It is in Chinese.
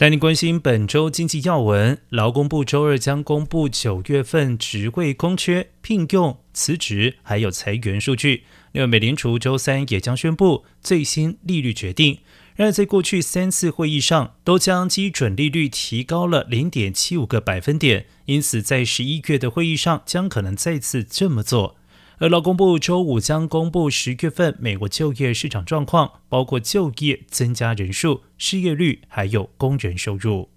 带您关心本周经济要闻。劳工部周二将公布九月份职位空缺、聘用、辞职还有裁员数据。另外，美联储周三也将宣布最新利率决定。然而，在过去三次会议上，都将基准利率提高了零点七五个百分点，因此在十一月的会议上将可能再次这么做。而劳工部周五将公布十月份美国就业市场状况，包括就业增加人数、失业率，还有工人收入。